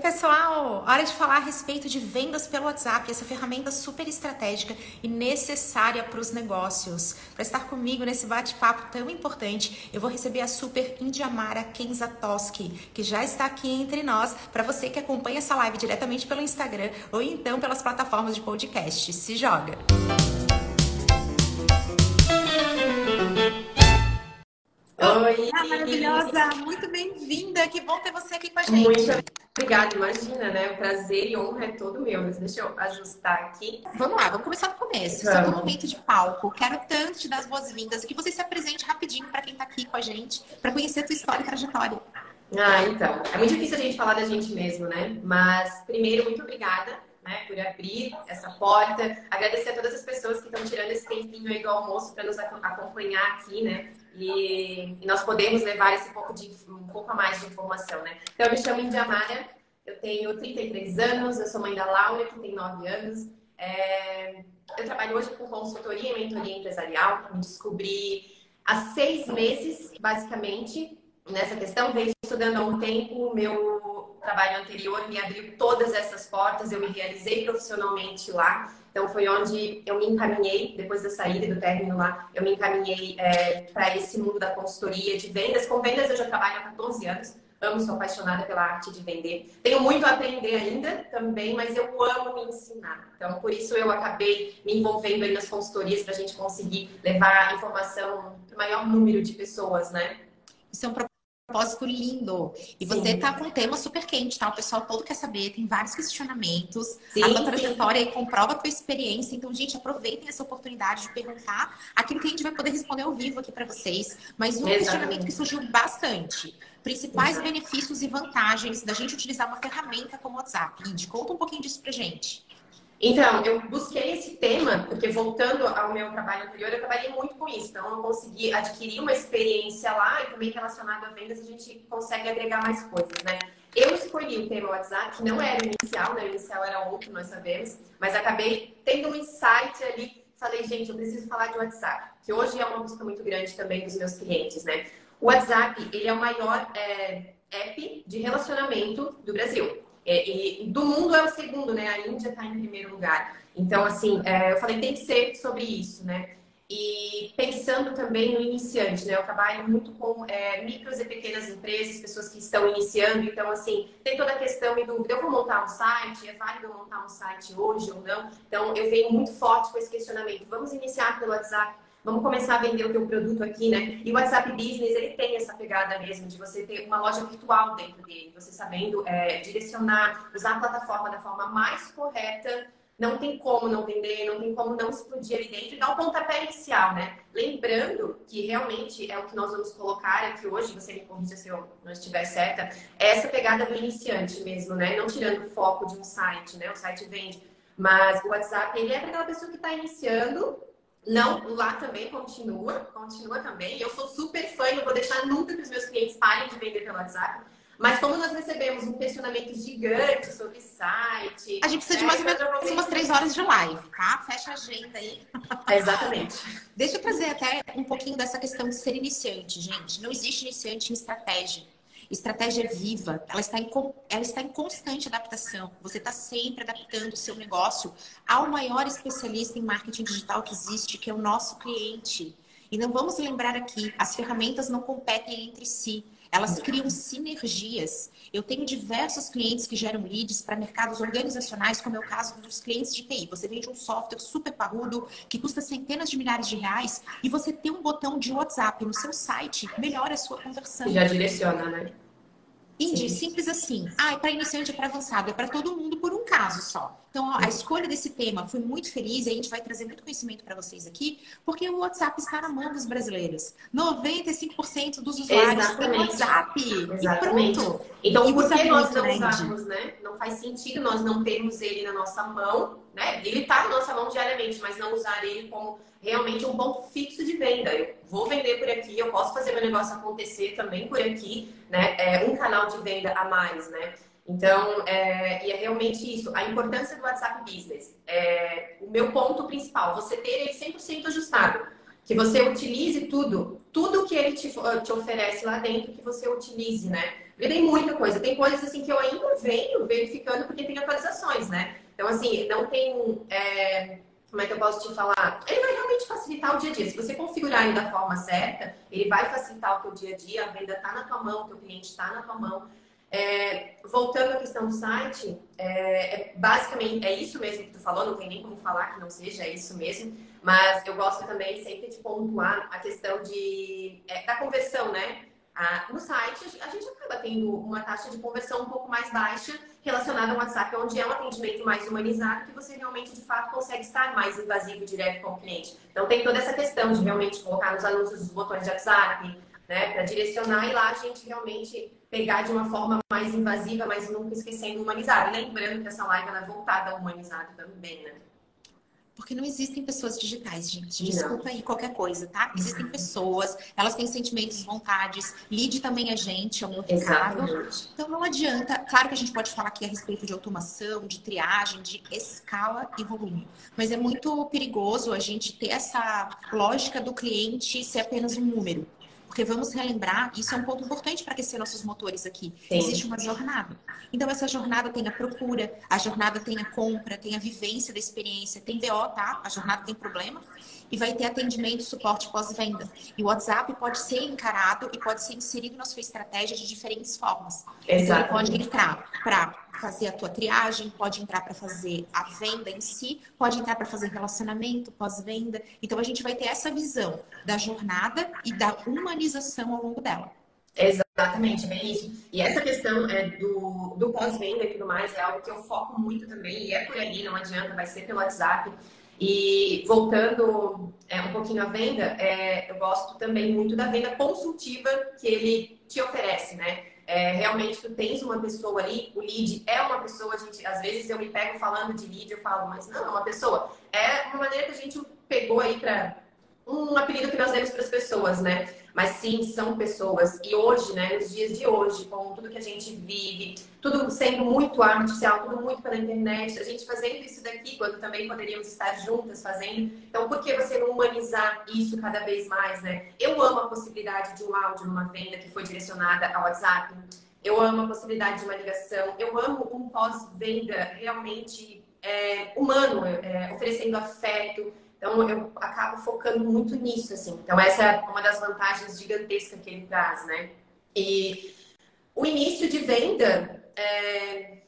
pessoal! Hora de falar a respeito de vendas pelo WhatsApp, essa ferramenta super estratégica e necessária para os negócios. Para estar comigo nesse bate-papo tão importante, eu vou receber a super Indiamara Kenzatoski, que já está aqui entre nós, para você que acompanha essa live diretamente pelo Instagram ou então pelas plataformas de podcast. Se joga! Oi, maravilhosa, muito bem-vinda. Que bom ter você aqui com a gente. Muito obrigada, imagina, né? O prazer e honra é todo meu. Mas deixa eu ajustar aqui. Vamos lá, vamos começar do começo. Vamos. Seu momento de palco. Quero tanto te dar as boas-vindas. Que você se apresente rapidinho para quem está aqui com a gente, para conhecer a tua história e trajetória. Ah, então. É muito difícil a gente falar da gente mesmo, né? Mas, primeiro, muito obrigada né, por abrir essa porta. Agradecer a todas as pessoas que estão tirando esse tempinho aí do almoço para nos acompanhar aqui, né? E, e, nós podemos levar esse pouco de, um pouco a mais de informação, né? Então, eu me chamo Indiamara, eu tenho 33 anos, eu sou mãe da Laura, que tem 9 anos. É, eu trabalho hoje com consultoria e mentoria empresarial. Me descobri há seis meses, basicamente, nessa questão. Venho estudando há um tempo. O meu trabalho anterior me abriu todas essas portas. Eu me realizei profissionalmente lá. Então foi onde eu me encaminhei, depois da saída do término lá, eu me encaminhei é, para esse mundo da consultoria de vendas. Com vendas eu já trabalho há 14 anos, amo, sou apaixonada pela arte de vender. Tenho muito a aprender ainda também, mas eu amo me ensinar. Então por isso eu acabei me envolvendo aí nas consultorias para a gente conseguir levar informação para o maior número de pessoas, né? Isso é um propósito lindo. E sim. você tá com um tema super quente, tá? O pessoal todo quer saber, tem vários questionamentos. Sim, a tua trajetória aí comprova a tua experiência. Então, gente, aproveitem essa oportunidade de perguntar aquilo que a gente vai poder responder ao vivo aqui para vocês. Mas um Exatamente. questionamento que surgiu bastante. Principais Exato. benefícios e vantagens da gente utilizar uma ferramenta como o WhatsApp. Indy, conta um pouquinho disso pra gente. Então, eu busquei esse tema, porque voltando ao meu trabalho anterior, eu trabalhei muito com isso. Então, eu consegui adquirir uma experiência lá e também relacionado a vendas, a gente consegue agregar mais coisas, né? Eu escolhi o tema WhatsApp, que não era o inicial, né? O inicial era outro, nós sabemos, mas acabei tendo um insight ali. Falei, gente, eu preciso falar de WhatsApp, que hoje é uma busca muito grande também dos meus clientes, né? O WhatsApp, ele é o maior é, app de relacionamento do Brasil. É, e do mundo é o segundo, né? A Índia está em primeiro lugar. Então, assim, é, eu falei, tem que ser sobre isso, né? E pensando também no iniciante, né? Eu trabalho muito com é, micros e pequenas empresas, pessoas que estão iniciando. Então, assim, tem toda a questão e dúvida. Eu vou montar um site? É válido montar um site hoje ou não? Então, eu venho muito forte com esse questionamento. Vamos iniciar pelo WhatsApp? Vamos começar a vender o teu produto aqui, né? E o WhatsApp Business, ele tem essa pegada mesmo de você ter uma loja virtual dentro dele, você sabendo é, direcionar, usar a plataforma da forma mais correta. Não tem como não vender, não tem como não explodir ali dentro e dar o pontapé inicial, né? Lembrando que realmente é o que nós vamos colocar aqui hoje, você me corrija se eu não estiver certa, é essa pegada do iniciante mesmo, né? Não tirando o foco de um site, né? O site vende, mas o WhatsApp, ele é para aquela pessoa que está iniciando não, lá também continua, continua também. Eu sou super fã e não vou deixar nunca que os meus clientes parem de vender pelo WhatsApp. Mas como nós recebemos um questionamento gigante sobre site. A gente precisa de mais ou menos é, umas três horas de live, tá? Fecha a agenda aí. É, exatamente. Deixa eu trazer até um pouquinho dessa questão de ser iniciante, gente. Não existe iniciante em estratégia. Estratégia é viva, ela está, em, ela está em constante adaptação. Você está sempre adaptando o seu negócio ao maior especialista em marketing digital que existe, que é o nosso cliente. E não vamos lembrar aqui, as ferramentas não competem entre si. Elas criam sinergias. Eu tenho diversos clientes que geram leads para mercados organizacionais, como é o caso dos clientes de TI. Você vende um software super parrudo que custa centenas de milhares de reais e você tem um botão de WhatsApp no seu site, melhora a sua conversão. Já direciona, né? Indy, simples assim. Ah, é para iniciante, é para avançado, é para todo mundo por um caso só. Então, ó, a escolha desse tema foi muito feliz e a gente vai trazer muito conhecimento para vocês aqui, porque o WhatsApp está na mão dos brasileiros. 95% dos usuários têm WhatsApp. Exatamente. E pronto. Então, e por que nós não usamos, né? Não faz sentido nós não termos ele na nossa mão, né? Ele está na nossa mão diariamente, mas não usar ele como realmente um ponto fixo de venda. Eu vou vender por aqui, eu posso fazer meu negócio acontecer também por aqui, né? É um canal de venda a mais, né? Então, é, e é realmente isso. A importância do WhatsApp Business. É, o meu ponto principal, você ter ele 100% ajustado. Que você utilize tudo, tudo que ele te, te oferece lá dentro, que você utilize, né? tem muita coisa. Tem coisas assim que eu ainda venho verificando porque tem atualizações, né? Então, assim, não tem. É... Como é que eu posso te falar? Ele vai realmente facilitar o dia a dia. Se você configurar ele da forma certa, ele vai facilitar o teu dia a dia, a venda está na tua mão, o teu cliente está na tua mão. É, voltando à questão do site, é, é, basicamente é isso mesmo que tu falou, não tem nem como falar que não seja é isso mesmo, mas eu gosto também sempre de pontuar a questão de, é, da conversão, né? Ah, no site, a gente acaba tendo uma taxa de conversão um pouco mais baixa relacionada ao WhatsApp, onde é um atendimento mais humanizado, que você realmente, de fato, consegue estar mais invasivo direto com o cliente. Então, tem toda essa questão de realmente colocar nos anúncios os botões de WhatsApp, né, para direcionar e lá a gente realmente pegar de uma forma mais invasiva, mas nunca esquecendo humanizado. Lembrando que essa live é voltada ao humanizado também, né? Porque não existem pessoas digitais, gente. Desculpa não. aí qualquer coisa, tá? Existem uhum. pessoas, elas têm sentimentos, vontades. Lide também a gente, é o meu recado. Então não adianta. Claro que a gente pode falar aqui a respeito de automação, de triagem, de escala e volume. Mas é muito perigoso a gente ter essa lógica do cliente ser apenas um número. Porque vamos relembrar, isso é um ponto importante para aquecer nossos motores aqui. Sim. Existe uma jornada. Então, essa jornada tem a procura, a jornada tem a compra, tem a vivência da experiência, tem BO, tá? A jornada tem problema. E vai ter atendimento, suporte pós-venda. E o WhatsApp pode ser encarado e pode ser inserido na sua estratégia de diferentes formas. Exatamente. Então, ele pode entrar para fazer a tua triagem, pode entrar para fazer a venda em si, pode entrar para fazer relacionamento, pós-venda. Então a gente vai ter essa visão da jornada e da humanização ao longo dela. Exatamente, bem isso. E essa questão é, do, do pós-venda e tudo mais é algo que eu foco muito também, e é por ali, não adianta, vai ser pelo WhatsApp. E voltando é, um pouquinho à venda, é, eu gosto também muito da venda consultiva que ele te oferece, né? É, realmente tu tens uma pessoa ali, o lead é uma pessoa, a gente, às vezes eu me pego falando de lead, eu falo, mas não, é uma pessoa. É uma maneira que a gente pegou aí para um apelido que nós demos para as pessoas, né? Mas sim, são pessoas. E hoje, né, nos dias de hoje, com tudo que a gente vive, tudo sendo muito artificial, tudo muito pela internet, a gente fazendo isso daqui, quando também poderíamos estar juntas fazendo. Então, por que você não humanizar isso cada vez mais, né? Eu amo a possibilidade de um áudio numa venda que foi direcionada ao WhatsApp. Eu amo a possibilidade de uma ligação. Eu amo um pós-venda realmente é, humano, é, oferecendo afeto então, eu acabo focando muito nisso, assim. Então, essa é uma das vantagens gigantescas que ele traz, né? E o início de venda, é...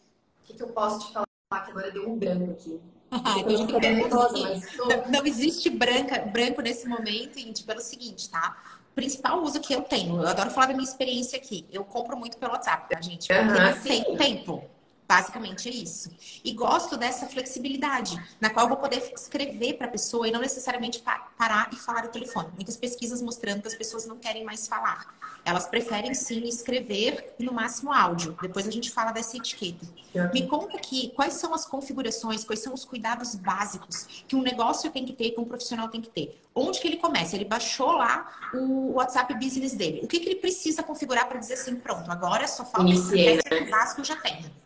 o que, que eu posso te falar? Que agora deu um branco aqui. Ah, então nervosa, mas não, não, existe branca, branco nesse momento, gente, pelo seguinte, tá? O principal uso que eu tenho, eu adoro falar da minha experiência aqui. Eu compro muito pelo WhatsApp, tá, gente? Porque uhum, tem tempo. Basicamente é isso. E gosto dessa flexibilidade, na qual eu vou poder escrever para a pessoa e não necessariamente parar e falar o telefone. Muitas pesquisas mostrando que as pessoas não querem mais falar. Elas preferem sim escrever e no máximo áudio. Depois a gente fala dessa etiqueta. Me conta aqui quais são as configurações, quais são os cuidados básicos que um negócio tem que ter, que um profissional tem que ter. Onde que ele começa? Ele baixou lá o WhatsApp Business dele. O que, que ele precisa configurar para dizer assim, pronto, agora só falta esse né? básico eu já tenho.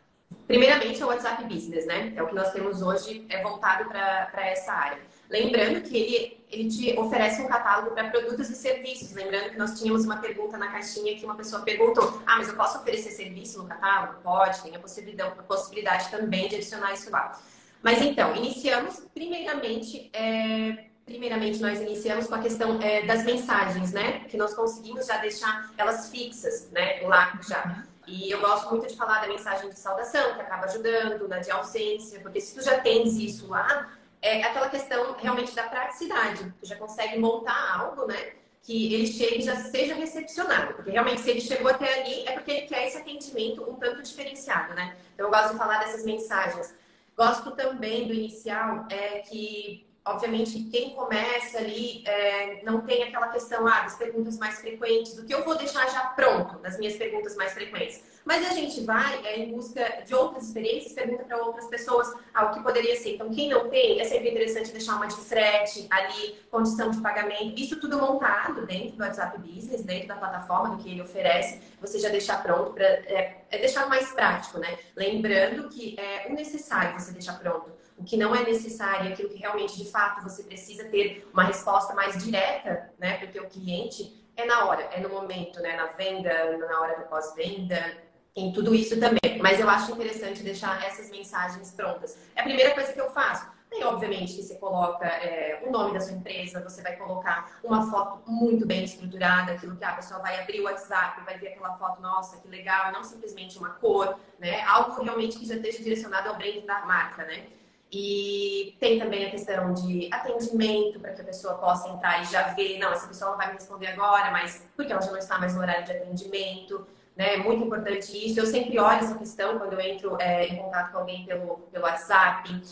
Primeiramente, é o WhatsApp Business, né? É o que nós temos hoje, é voltado para essa área. Lembrando que ele, ele te oferece um catálogo para produtos e serviços. Lembrando que nós tínhamos uma pergunta na caixinha que uma pessoa perguntou: Ah, mas eu posso oferecer serviço no catálogo? Pode, tem a possibilidade, a possibilidade também de adicionar isso lá. Mas então, iniciamos primeiramente. É, primeiramente, nós iniciamos com a questão é, das mensagens, né? Que nós conseguimos já deixar elas fixas, né? Lá já. E eu gosto muito de falar da mensagem de saudação, que acaba ajudando, na de ausência, porque se tu já tens isso lá, é aquela questão realmente da praticidade. Tu já consegue montar algo, né? Que ele chegue e já seja recepcionado. Porque realmente, se ele chegou até ali, é porque ele quer esse atendimento um tanto diferenciado, né? Então, eu gosto de falar dessas mensagens. Gosto também do inicial, é que obviamente, quem começa ali é, não tem aquela questão ah, das perguntas mais frequentes, do que eu vou deixar já pronto das minhas perguntas mais frequentes. Mas a gente vai é, em busca de outras experiências, pergunta para outras pessoas ah, o que poderia ser. Então, quem não tem, é sempre interessante deixar uma de frete ali, condição de pagamento, isso tudo montado dentro do WhatsApp Business, dentro da plataforma do que ele oferece, você já deixar pronto para é, é deixar mais prático, né? Lembrando que é o necessário você deixar pronto o que não é necessário, aquilo que realmente, de fato, você precisa ter uma resposta mais direta né, para o teu cliente, é na hora, é no momento, né? Na venda, na hora do pós-venda, em tudo isso também. Mas eu acho interessante deixar essas mensagens prontas. É a primeira coisa que eu faço. Tem, obviamente, que você coloca é, o nome da sua empresa, você vai colocar uma foto muito bem estruturada, aquilo que a pessoa vai abrir o WhatsApp, vai ver aquela foto, nossa, que legal, não simplesmente uma cor, né? Algo realmente que já esteja direcionado ao brand da marca, né? E tem também a questão de atendimento, para que a pessoa possa entrar e já ver, não, essa pessoa não vai me responder agora, mas porque ela já não está mais no horário de atendimento, né? É muito importante isso. Eu sempre olho essa questão quando eu entro é, em contato com alguém pelo, pelo WhatsApp.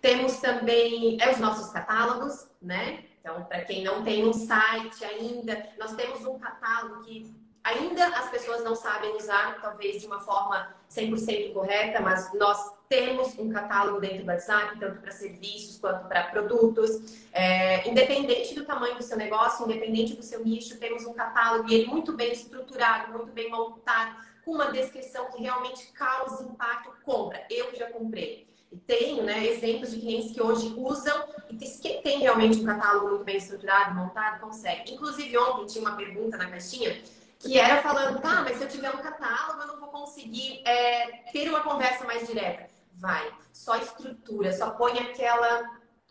Temos também é, os nossos catálogos, né? Então, para quem não tem um site ainda, nós temos um catálogo que ainda as pessoas não sabem usar, talvez de uma forma 100% correta, mas nós temos um catálogo dentro do WhatsApp, tanto para serviços quanto para produtos. É, independente do tamanho do seu negócio, independente do seu nicho, temos um catálogo e ele muito bem estruturado, muito bem montado, com uma descrição que realmente causa impacto compra. Eu já comprei. E tenho né, exemplos de clientes que hoje usam e quem tem realmente um catálogo muito bem estruturado, montado, consegue. Inclusive, ontem tinha uma pergunta na caixinha que era falando, tá, mas se eu tiver um catálogo, eu não vou conseguir é, ter uma conversa mais direta. Vai, só estrutura, só põe aquela,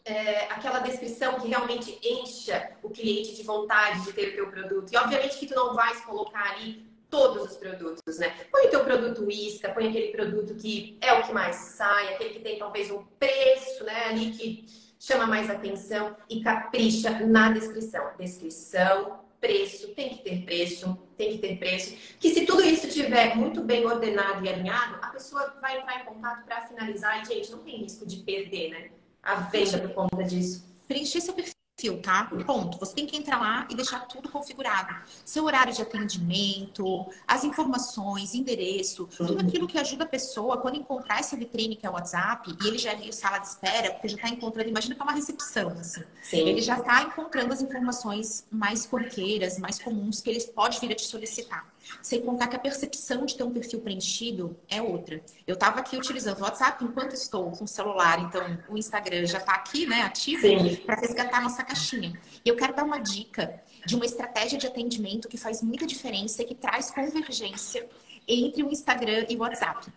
é, aquela descrição que realmente encha o cliente de vontade de ter o teu produto. E obviamente que tu não vais colocar ali todos os produtos, né? Põe o teu produto isca, põe aquele produto que é o que mais sai, aquele que tem talvez um preço, né, ali que chama mais atenção e capricha na descrição. Descrição, preço, tem que ter preço, tem que ter preço. Que se tudo isso estiver muito bem ordenado e alinhado, a pessoa vai entrar em contato para finalizar e, gente, não tem risco de perder, né? A venda por conta disso. Preencher seu perfil perfil, tá? Ponto. Você tem que entrar lá e deixar tudo configurado. Seu horário de atendimento, as informações, endereço, tudo aquilo que ajuda a pessoa quando encontrar essa vitrine que é o WhatsApp, e ele já viu sala de espera, porque já está encontrando, imagina que é uma recepção, assim. Sim. Ele já está encontrando as informações mais corriqueiras, mais comuns que eles pode vir a te solicitar. Sem contar que a percepção de ter um perfil preenchido é outra. Eu estava aqui utilizando o WhatsApp enquanto estou com o celular, então o Instagram já está aqui, né, ativo, para resgatar nossa caixinha. E eu quero dar uma dica de uma estratégia de atendimento que faz muita diferença e que traz convergência entre o Instagram e o WhatsApp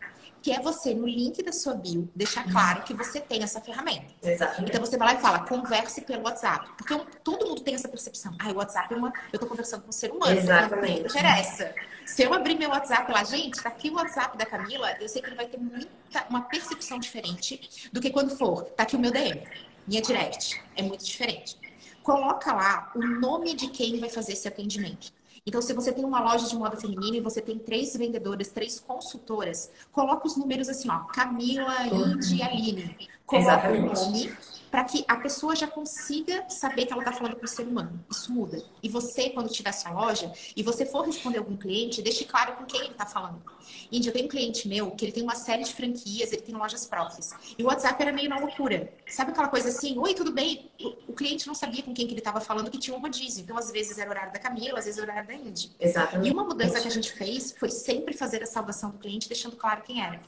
que é você, no link da sua bio, deixar claro que você tem essa ferramenta. Exatamente. Então você vai lá e fala, converse pelo WhatsApp. Porque todo mundo tem essa percepção. Ah, o WhatsApp é uma. Eu tô conversando com um ser humano. Exatamente. Não interessa. Se eu abrir meu WhatsApp lá, gente, tá aqui o WhatsApp da Camila, eu sei que ele vai ter muita, uma percepção diferente do que quando for, tá aqui o meu DM, minha direct. É muito diferente. Coloca lá o nome de quem vai fazer esse atendimento. Então, se você tem uma loja de moda feminina e você tem três vendedoras, três consultoras, coloca os números assim, ó, Camila, Indy e Aline. Coloca o nome para que a pessoa já consiga saber que ela está falando com o ser humano. Isso muda. E você, quando tiver sua loja e você for responder algum cliente, deixe claro com quem ele está falando. Índia, eu tenho um cliente meu que ele tem uma série de franquias, ele tem lojas próprias. E o WhatsApp era meio na loucura. Sabe aquela coisa assim? Oi, tudo bem? O, o cliente não sabia com quem que ele estava falando que tinha um rodízio. Então, às vezes era o horário da Camila, às vezes era o horário da Indy. Exatamente. E uma mudança que a gente fez foi sempre fazer a saudação do cliente, deixando claro quem era.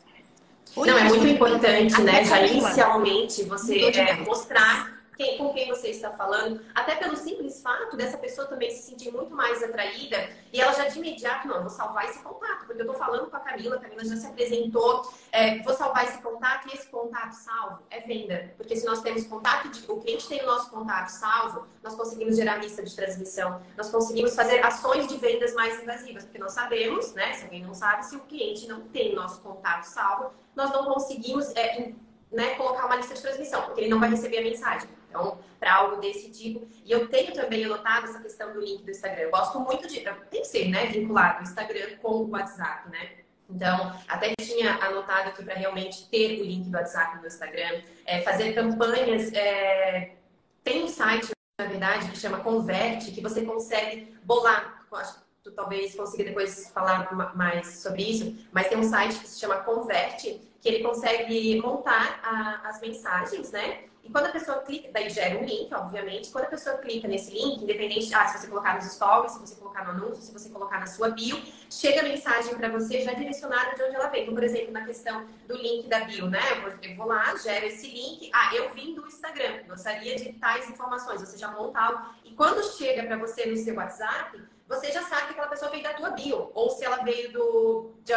Não, é muito importante, né? Já inicialmente você é, mostrar quem, com quem você está falando, até pelo simples fato dessa pessoa também se sentir muito mais atraída e ela já de imediato, não, vou salvar esse contato, porque eu estou falando com a Camila, a Camila já se apresentou, é, vou salvar esse contato e esse contato salvo é venda. Porque se nós temos contato, de, o cliente tem o nosso contato salvo, nós conseguimos gerar lista de transmissão, nós conseguimos fazer ações de vendas mais invasivas, porque nós sabemos, né, se alguém não sabe, se o cliente não tem nosso contato salvo, nós não conseguimos é, né, colocar uma lista de transmissão, porque ele não vai receber a mensagem. Então, para algo desse tipo. E eu tenho também anotado essa questão do link do Instagram. Eu gosto muito de. Tem que ser, né? Vinculado o Instagram com o WhatsApp, né? Então, até tinha anotado aqui para realmente ter o link do WhatsApp no Instagram, é, fazer campanhas. É... Tem um site, na verdade, que chama Converte, que você consegue bolar. Acho que tu talvez consiga depois falar mais sobre isso, mas tem um site que se chama Converte, que ele consegue montar a, as mensagens, né? E quando a pessoa clica, daí gera um link, obviamente. Quando a pessoa clica nesse link, independente, ah, se você colocar nos stories, se você colocar no anúncio, se você colocar na sua bio, chega a mensagem para você já direcionada de onde ela veio. Então, por exemplo, na questão do link da bio, né? Eu vou, eu vou lá, gero esse link. Ah, eu vim do Instagram, gostaria de tais informações. Você já monta algo. E quando chega para você no seu WhatsApp, você já sabe que aquela pessoa veio da tua bio. Ou se ela veio do, de,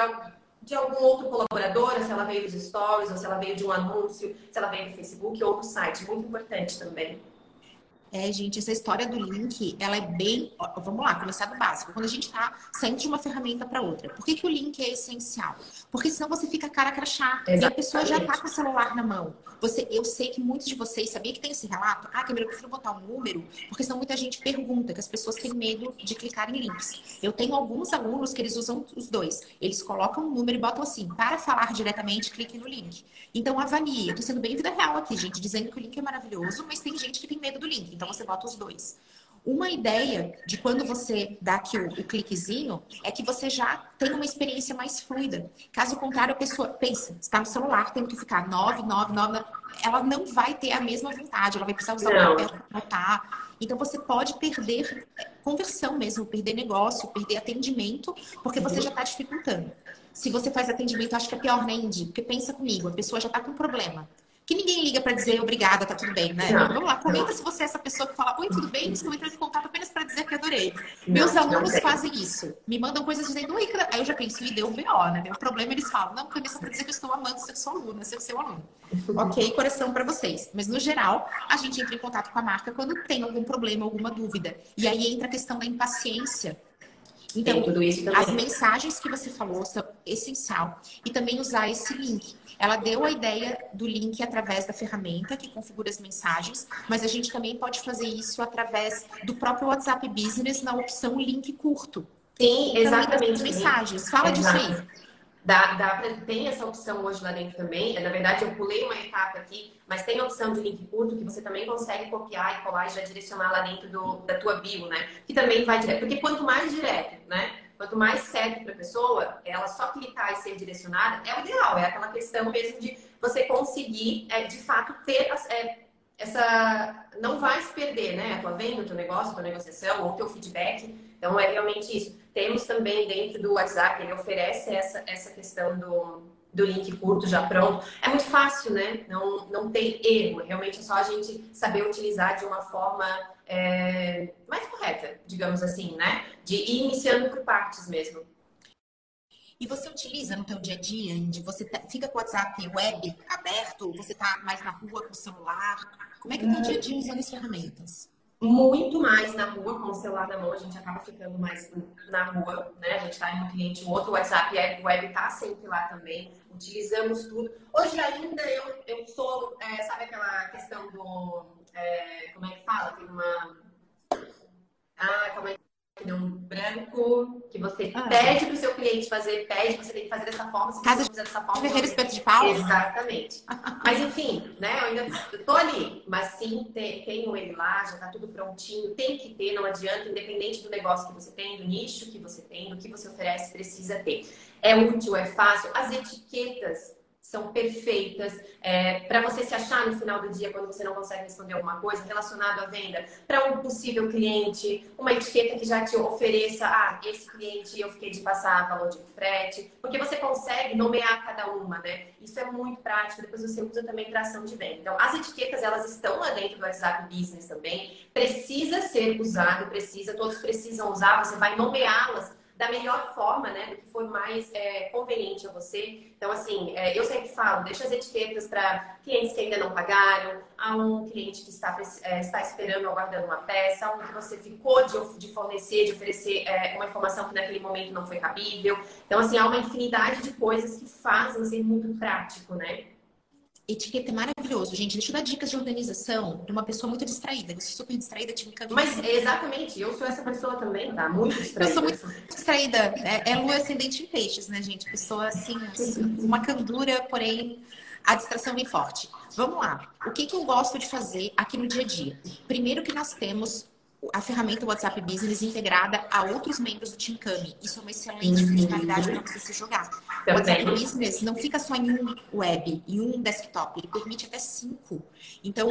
de algum outro colaborador, se ela veio dos stories, ou se ela veio de um anúncio, se ela veio do Facebook ou do site. Muito importante também. É, gente, essa história do link, ela é bem. Vamos lá, começar do básico. Quando a gente está saindo de uma ferramenta para outra, por que, que o link é essencial? Porque senão você fica cara crachá Exatamente. e a pessoa já está com o celular na mão. Você, eu sei que muitos de vocês sabia que tem esse relato. Ah, Camila, eu prefiro botar um número, porque senão muita gente pergunta, que as pessoas têm medo de clicar em links. Eu tenho alguns alunos que eles usam os dois. Eles colocam um número e botam assim, para falar diretamente, clique no link. Então avalie. Eu tô sendo bem vida real aqui, gente, dizendo que o link é maravilhoso, mas tem gente que tem medo do link. Então você bota os dois. Uma ideia de quando você dá aqui o, o, cliquezinho é que você já tem uma experiência mais fluida. Caso contrário, a pessoa pensa, está no celular, tem que ficar 9, 9, 9, ela não vai ter a mesma vontade, ela vai precisar usar o papel para anotar. Então você pode perder conversão mesmo, perder negócio, perder atendimento, porque você já está dificultando. Se você faz atendimento, acho que é pior, né, Indy? Porque pensa comigo, a pessoa já está com problema que ninguém liga para dizer obrigada, tá tudo bem, né? Não, Vamos lá, comenta se você é essa pessoa que fala, oi, tudo bem? Estou entrando em contato apenas para dizer que adorei. Não, Meus alunos fazem isso. Me mandam coisas dizendo, oi, aí eu já penso, me deu o BO, né? O problema eles falam, não, porque é só para dizer que eu estou amando ser sua aluna, ser seu aluno. ok, coração para vocês. Mas no geral, a gente entra em contato com a marca quando tem algum problema, alguma dúvida. E aí entra a questão da impaciência então, as mensagens que você falou são essencial. E também usar esse link. Ela deu a ideia do link através da ferramenta que configura as mensagens, mas a gente também pode fazer isso através do próprio WhatsApp Business na opção link curto. Sim, exatamente. Mensagens. Fala Exato. disso aí. Dá, dá tem essa opção hoje lá dentro também. Na verdade, eu pulei uma etapa aqui, mas tem a opção de link curto que você também consegue copiar e colar e já direcionar lá dentro do, da tua bio, né? Que também vai direto. Porque quanto mais direto, né? Quanto mais certo para a pessoa, ela só clicar e ser direcionada é o ideal. É aquela questão mesmo de você conseguir, é, de fato, ter é, essa. Não vai se perder, né? A tua venda, o teu negócio, a tua negociação, ou o teu feedback. Então, é realmente isso. Temos também dentro do WhatsApp, ele oferece essa, essa questão do, do link curto já pronto. É muito fácil, né? Não, não tem erro. Realmente é só a gente saber utilizar de uma forma é, mais correta, digamos assim, né? De ir iniciando por partes mesmo. E você utiliza no teu dia a dia, onde você tá, fica com o WhatsApp web aberto, você tá mais na rua com o celular? Como é que é o teu dia a dia usando as ferramentas? muito mais na rua, com o celular na mão, a gente acaba ficando mais na rua, né? A gente está em um cliente, o outro WhatsApp é, web está sempre lá também, utilizamos tudo. Hoje ainda eu, eu sou, é, sabe aquela questão do, é, como é que fala? Tem uma... Ah, como é que um branco que você ah, pede para o seu cliente fazer, pede, você tem que fazer dessa forma, se Casa dessa forma. Ferreira espeto de pau? Exatamente. mas enfim, né? Eu ainda tô ali, mas sim, tenho ele lá, já está tudo prontinho, tem que ter, não adianta, independente do negócio que você tem, do nicho que você tem, do que você oferece, precisa ter. É útil, é fácil. As etiquetas são perfeitas é, para você se achar no final do dia quando você não consegue responder alguma coisa relacionado à venda, para um possível cliente, uma etiqueta que já te ofereça, ah, esse cliente eu fiquei de passar valor de frete, porque você consegue nomear cada uma, né? Isso é muito prático, depois você usa também para ação de venda. Então, as etiquetas, elas estão lá dentro do WhatsApp Business também, precisa ser usado, precisa, todos precisam usar, você vai nomeá-las da melhor forma, né? Do que for mais é, conveniente a você. Então, assim, é, eu sempre falo, deixa as etiquetas para clientes que ainda não pagaram, a um cliente que está, é, está esperando, aguardando uma peça, a um que você ficou de, de fornecer, de oferecer é, uma informação que naquele momento não foi cabível. Então, assim, há uma infinidade de coisas que fazem ser muito prático, né? Etiqueta é maravilhoso, gente. Deixa eu dar dicas de organização de uma pessoa muito distraída. Eu sou super distraída, tive que Mas exatamente, eu sou essa pessoa também, tá? Muito distraída. Eu sou muito distraída. É, é lua ascendente em peixes, né, gente? Pessoa assim, uma candura, porém a distração vem forte. Vamos lá. O que, que eu gosto de fazer aqui no dia a dia? Primeiro que nós temos a ferramenta WhatsApp Business integrada a outros membros do Team Kami. Isso é uma excelente uhum. funcionalidade para você se jogar. O WhatsApp Business não fica só em um web, em um desktop, ele permite até cinco. Então,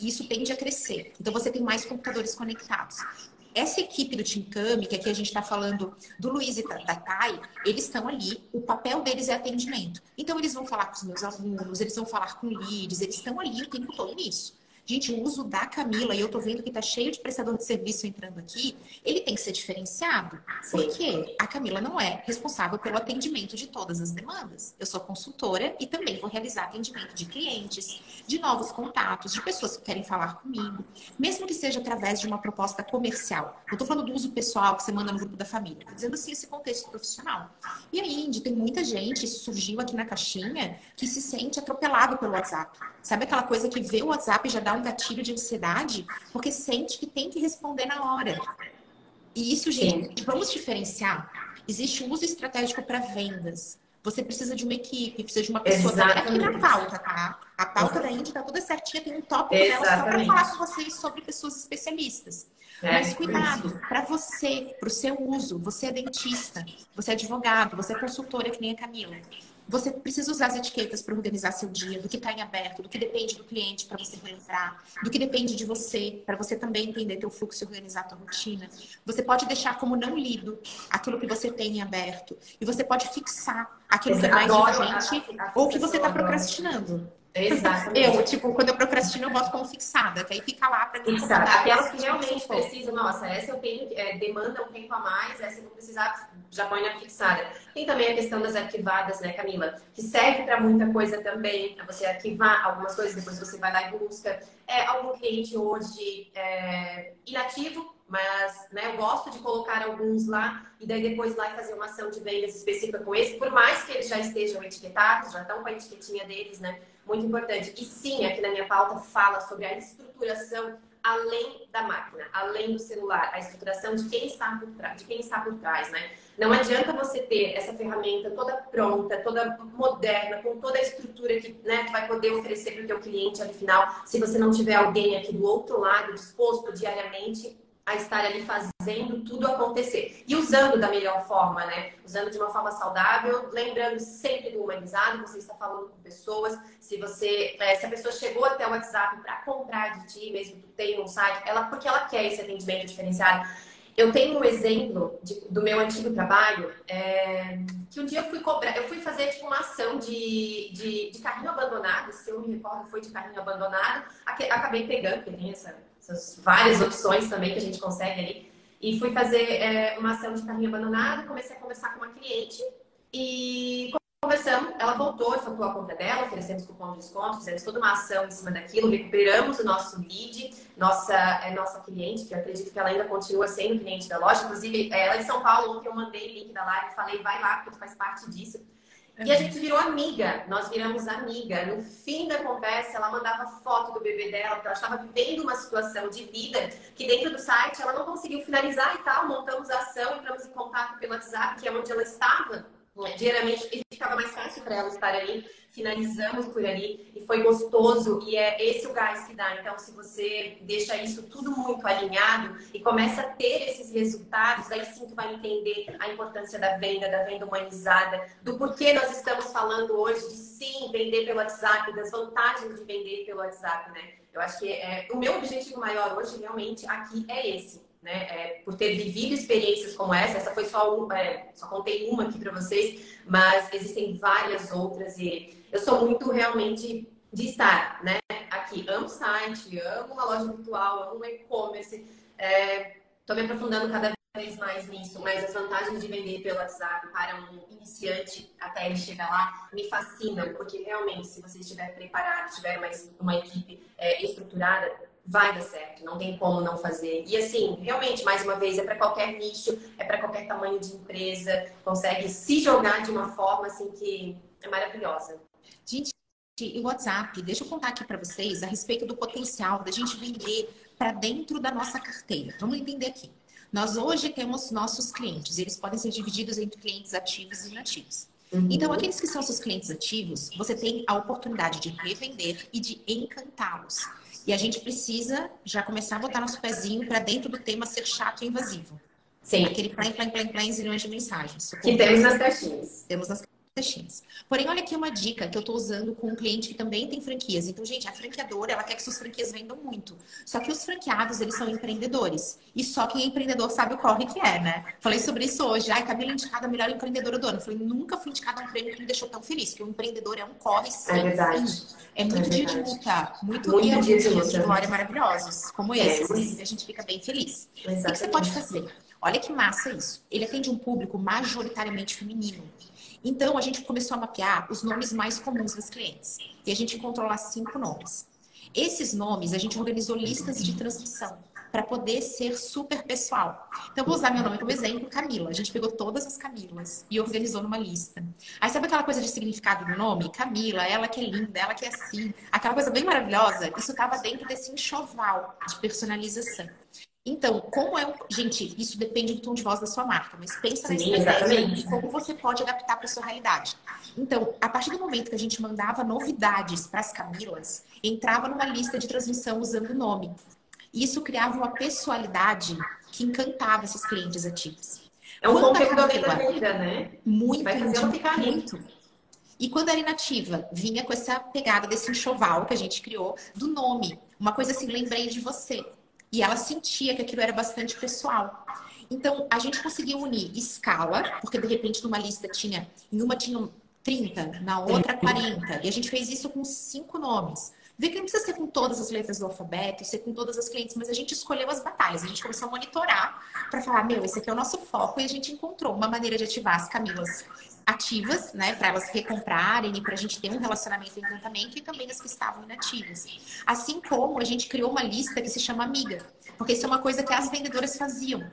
isso tende a crescer. Então, você tem mais computadores conectados. Essa equipe do Team Kami, que aqui a gente está falando do Luiz e da Thay, eles estão ali, o papel deles é atendimento. Então, eles vão falar com os meus alunos, eles vão falar com leads, eles estão ali o tempo todo nisso. Gente, o uso da Camila, e eu tô vendo que tá cheio de prestador de serviço entrando aqui, ele tem que ser diferenciado. Sim. Porque a Camila não é responsável pelo atendimento de todas as demandas. Eu sou consultora e também vou realizar atendimento de clientes, de novos contatos, de pessoas que querem falar comigo, mesmo que seja através de uma proposta comercial. Eu tô falando do uso pessoal que você manda no grupo da família, tô dizendo assim esse contexto profissional. E aí, Indy, tem muita gente, isso surgiu aqui na caixinha, que se sente atropelado pelo WhatsApp. Sabe aquela coisa que vê o WhatsApp e já dá um gatilho de ansiedade porque sente que tem que responder na hora. E isso, gente, vamos diferenciar. Existe um uso estratégico para vendas. Você precisa de uma equipe, precisa de uma pessoa aqui na pauta, tá? A pauta da Indy tá toda certinha, tem um tópico dela só para falar com vocês sobre pessoas especialistas. É, Mas cuidado, para você, para o seu uso, você é dentista, você é advogado, você é consultora, que nem a Camila. Você precisa usar as etiquetas para organizar seu dia, do que está em aberto, do que depende do cliente para você relembrar, do que depende de você, para você também entender teu fluxo e organizar tua rotina. Você pode deixar como não lido aquilo que você tem em aberto. E você pode fixar aquilo que é mais urgente ou que você está procrastinando. Exatamente. Eu, tipo, quando eu procrastino, eu boto como fixada, que aí fica lá para. Fixada. Aquelas que realmente precisam, nossa, essa eu tenho, é, demanda um tempo a mais, essa eu vou precisar, já põe na fixada. Tem também a questão das arquivadas, né, Camila? Que serve para muita coisa também, você arquivar algumas coisas, depois você vai lá e busca. É, algum cliente hoje é, inativo, mas né, eu gosto de colocar alguns lá e daí depois lá fazer uma ação de vendas específica com esse, por mais que eles já estejam etiquetados, já estão com a etiquetinha deles, né? muito importante. E sim, aqui na minha pauta fala sobre a estruturação além da máquina, além do celular, a estruturação de quem está por trás, de quem está por trás, né? Não adianta você ter essa ferramenta toda pronta, toda moderna, com toda a estrutura que né, vai poder oferecer para o teu cliente ali final, se você não tiver alguém aqui do outro lado disposto diariamente a estar ali fazendo tudo acontecer. E usando da melhor forma, né? Usando de uma forma saudável, lembrando sempre do humanizado, você está falando com pessoas. Se você, é, se a pessoa chegou até o WhatsApp para comprar de ti, mesmo que tenha um site, ela porque ela quer esse atendimento diferenciado. Eu tenho um exemplo de, do meu antigo trabalho, é, que um dia eu fui cobrar, eu fui fazer tipo, uma ação de, de, de carrinho abandonado, se eu me recordo, foi de carrinho abandonado. Acabei pegando, porque tem essa essas várias opções também que a gente consegue ali. E fui fazer é, uma ação de carrinho abandonado, comecei a conversar com uma cliente e conversamos. Ela voltou, efetuou a conta dela, oferecemos cupom de desconto, fizemos toda uma ação em cima daquilo, recuperamos o nosso lead, nossa, é, nossa cliente, que eu acredito que ela ainda continua sendo cliente da loja. Inclusive, ela é de São Paulo, ontem eu mandei o link da live, falei, vai lá, porque tu faz parte disso. E a gente virou amiga, nós viramos amiga. No fim da conversa, ela mandava foto do bebê dela, porque ela estava vivendo uma situação de vida que dentro do site ela não conseguiu finalizar e tal. Montamos a ação, entramos em contato pelo WhatsApp, que é onde ela estava diariamente, e ficava mais fácil para ela estar ali finalizamos por ali e foi gostoso e é esse o gás que dá. Então, se você deixa isso tudo muito alinhado e começa a ter esses resultados, aí sim tu vai entender a importância da venda, da venda humanizada, do porquê nós estamos falando hoje de sim vender pelo WhatsApp, das vantagens de vender pelo WhatsApp, né? Eu acho que é, o meu objetivo maior hoje realmente aqui é esse. Né? É, por ter vivido experiências como essa, essa foi só uma, é, só contei uma aqui para vocês, mas existem várias outras e eu sou muito realmente de estar, né? Aqui, amo site, amo uma loja virtual, amo e-commerce. Estou é, me aprofundando cada vez mais nisso, mas as vantagens de vender pelo WhatsApp para um iniciante até ele chegar lá me fascinam, porque realmente, se você estiver preparado, tiver uma, uma equipe é, estruturada, vai dar certo, não tem como não fazer. E assim, realmente, mais uma vez, é para qualquer nicho, é para qualquer tamanho de empresa, consegue se jogar de uma forma assim que é maravilhosa. Gente, e o WhatsApp, deixa eu contar aqui para vocês a respeito do potencial da gente vender para dentro da nossa carteira. Vamos entender aqui. Nós hoje temos nossos clientes, eles podem ser divididos entre clientes ativos e inativos. Uhum. Então, aqueles que são seus clientes ativos, você tem a oportunidade de revender e de encantá-los. E a gente precisa já começar a botar nosso pezinho para dentro do tema ser chato e invasivo. Sim. Aquele plan, plan, plan, plan, zilhões de mensagens. Que temos nas caixinhas. Temos nas caixinhas. Porém, olha aqui uma dica que eu estou usando com um cliente que também tem franquias. Então, gente, a franqueadora, ela quer que suas franquias vendam muito. Só que os franqueados, eles são empreendedores. E só quem é empreendedor sabe o corre que é, né? Falei sobre isso hoje. Ai, Camila indicada a melhor empreendedora do ano. Falei, nunca fui indicada a um prêmio que me deixou tão feliz. Porque o empreendedor é um corre sim. É verdade. É muito é dia de luta. Muito, muito dia, dia de luta. de glória maravilhosos. Como é, esse. A gente fica bem feliz. Exatamente. O que você pode fazer? Olha que massa isso. Ele atende um público majoritariamente feminino. Então, a gente começou a mapear os nomes mais comuns dos clientes. E a gente encontrou lá cinco nomes. Esses nomes, a gente organizou listas de transmissão para poder ser super pessoal. Então, vou usar meu nome como exemplo, Camila. A gente pegou todas as Camilas e organizou numa lista. Aí, sabe aquela coisa de significado do nome? Camila, ela que é linda, ela que é assim. Aquela coisa bem maravilhosa. Isso estava dentro desse enxoval de personalização. Então, como é um... Gente, isso depende do tom de voz da sua marca, mas pensa Sim, na estratégia de como você pode adaptar para sua realidade. Então, a partir do momento que a gente mandava novidades para as Camilas, entrava numa lista de transmissão usando o nome. Isso criava uma pessoalidade que encantava esses clientes ativos. É um conteúdo da vida, né? Muito, Vai fazer muito, ficar muito. E quando era inativa, vinha com essa pegada desse enxoval que a gente criou do nome. Uma coisa assim, lembrei de você. E ela sentia que aquilo era bastante pessoal. Então, a gente conseguiu unir escala, porque de repente numa lista tinha, em uma tinha 30, na outra 40. E a gente fez isso com cinco nomes. Vê que não precisa ser com todas as letras do alfabeto, ser com todas as clientes, mas a gente escolheu as batalhas. A gente começou a monitorar para falar, meu, esse aqui é o nosso foco. E a gente encontrou uma maneira de ativar as Camilas ativas, né, para elas recomprarem e para a gente ter um relacionamento e encantamento, e também as que estavam inativas. Assim como a gente criou uma lista que se chama Amiga, porque isso é uma coisa que as vendedoras faziam.